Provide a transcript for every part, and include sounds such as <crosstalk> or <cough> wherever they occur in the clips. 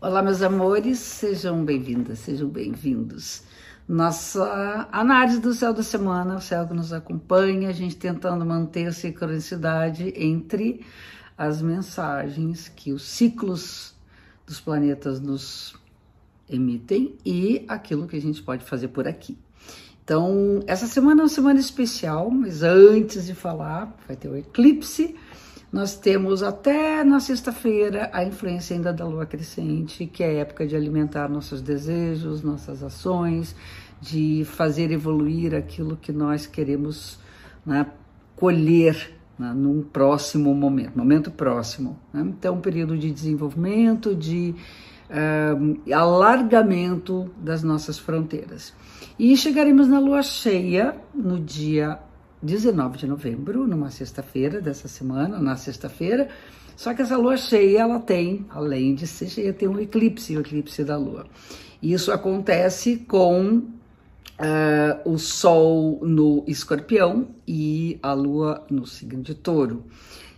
Olá, meus amores, sejam bem-vindas, sejam bem-vindos. Nossa análise do céu da semana, o céu que nos acompanha, a gente tentando manter a sincronicidade entre as mensagens que os ciclos dos planetas nos emitem e aquilo que a gente pode fazer por aqui. Então, essa semana é uma semana especial, mas antes de falar, vai ter o eclipse nós temos até na sexta-feira a influência ainda da lua crescente, que é a época de alimentar nossos desejos, nossas ações, de fazer evoluir aquilo que nós queremos né, colher né, num próximo momento, momento próximo. Né? Então, um período de desenvolvimento, de uh, alargamento das nossas fronteiras. E chegaremos na lua cheia no dia 19 de novembro, numa sexta-feira dessa semana, na sexta-feira. Só que essa lua cheia, ela tem, além de ser cheia, tem um eclipse, o eclipse da lua. E isso acontece com uh, o Sol no escorpião e a lua no signo de touro.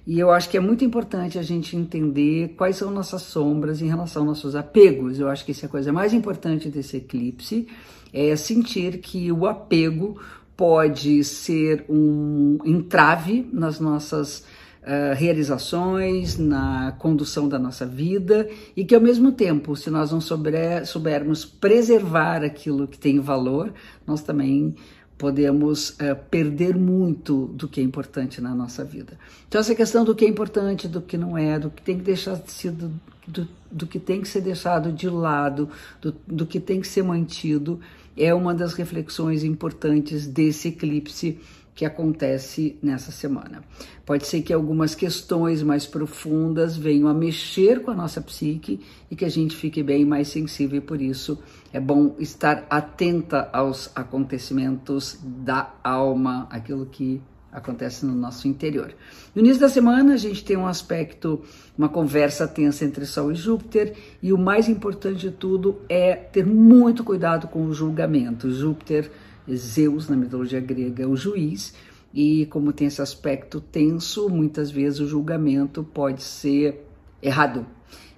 E eu acho que é muito importante a gente entender quais são nossas sombras em relação aos nossos apegos. Eu acho que essa é a coisa mais importante desse eclipse, é sentir que o apego pode ser um entrave nas nossas uh, realizações, na condução da nossa vida e que ao mesmo tempo, se nós não souber, soubermos preservar aquilo que tem valor, nós também podemos uh, perder muito do que é importante na nossa vida. Então essa questão do que é importante, do que não é, do que tem que deixar de ser do, do, do que tem que ser deixado de lado, do, do que tem que ser mantido, é uma das reflexões importantes desse eclipse que acontece nessa semana. Pode ser que algumas questões mais profundas venham a mexer com a nossa psique e que a gente fique bem mais sensível, e por isso é bom estar atenta aos acontecimentos da alma, aquilo que acontece no nosso interior. No início da semana, a gente tem um aspecto, uma conversa tensa entre Sol e Júpiter, e o mais importante de tudo é ter muito cuidado com o julgamento. Júpiter, Zeus na mitologia grega, é o juiz, e como tem esse aspecto tenso, muitas vezes o julgamento pode ser errado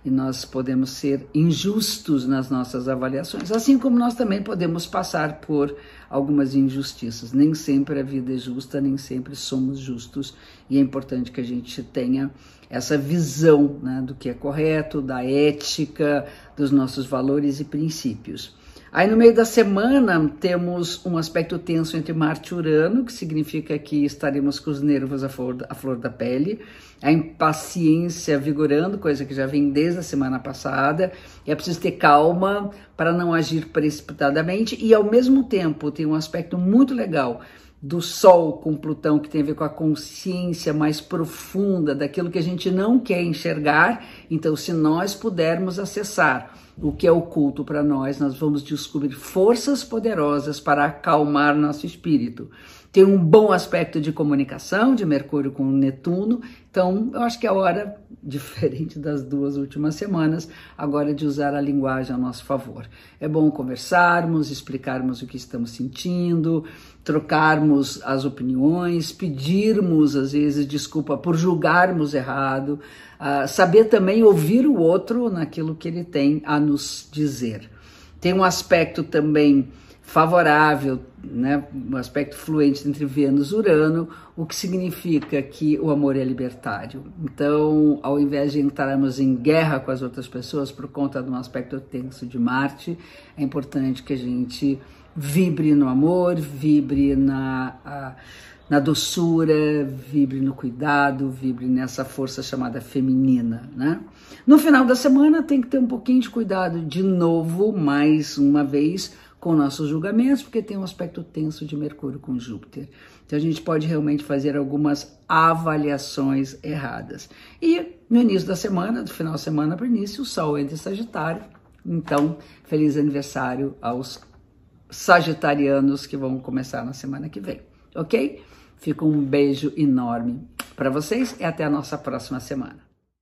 e nós podemos ser injustos nas nossas avaliações, assim como nós também podemos passar por algumas injustiças. Nem sempre a vida é justa, nem sempre somos justos, e é importante que a gente tenha essa visão né, do que é correto, da ética, dos nossos valores e princípios. Aí no meio da semana temos um aspecto tenso entre Marte e Urano, que significa que estaremos com os nervos à flor, à flor da pele, a impaciência vigorando, coisa que já vem desde a semana passada. É preciso ter calma para não agir precipitadamente e ao mesmo tempo tem um aspecto muito legal do Sol com Plutão, que tem a ver com a consciência mais profunda daquilo que a gente não quer enxergar. Então, se nós pudermos acessar o que é oculto para nós, nós vamos descobrir forças poderosas para acalmar nosso espírito. Tem um bom aspecto de comunicação de Mercúrio com Netuno, então eu acho que é hora, <laughs> diferente das duas últimas semanas, agora de usar a linguagem a nosso favor. É bom conversarmos, explicarmos o que estamos sentindo, trocarmos as opiniões, pedirmos às vezes desculpa por julgarmos errado, uh, saber também ouvir o outro naquilo que ele tem a nos dizer. Tem um aspecto também favorável, né, um aspecto fluente entre Vênus e Urano, o que significa que o amor é libertário. Então, ao invés de entrarmos em guerra com as outras pessoas por conta de um aspecto tenso de Marte, é importante que a gente vibre no amor, vibre na, a, na doçura, vibre no cuidado, vibre nessa força chamada feminina, né? No final da semana tem que ter um pouquinho de cuidado de novo, mais uma vez, com nossos julgamentos, porque tem um aspecto tenso de Mercúrio com Júpiter. Então a gente pode realmente fazer algumas avaliações erradas. E no início da semana, do final da semana para início, o Sol entra em Sagitário. Então, feliz aniversário aos sagitarianos que vão começar na semana que vem, ok? Fica um beijo enorme para vocês e até a nossa próxima semana.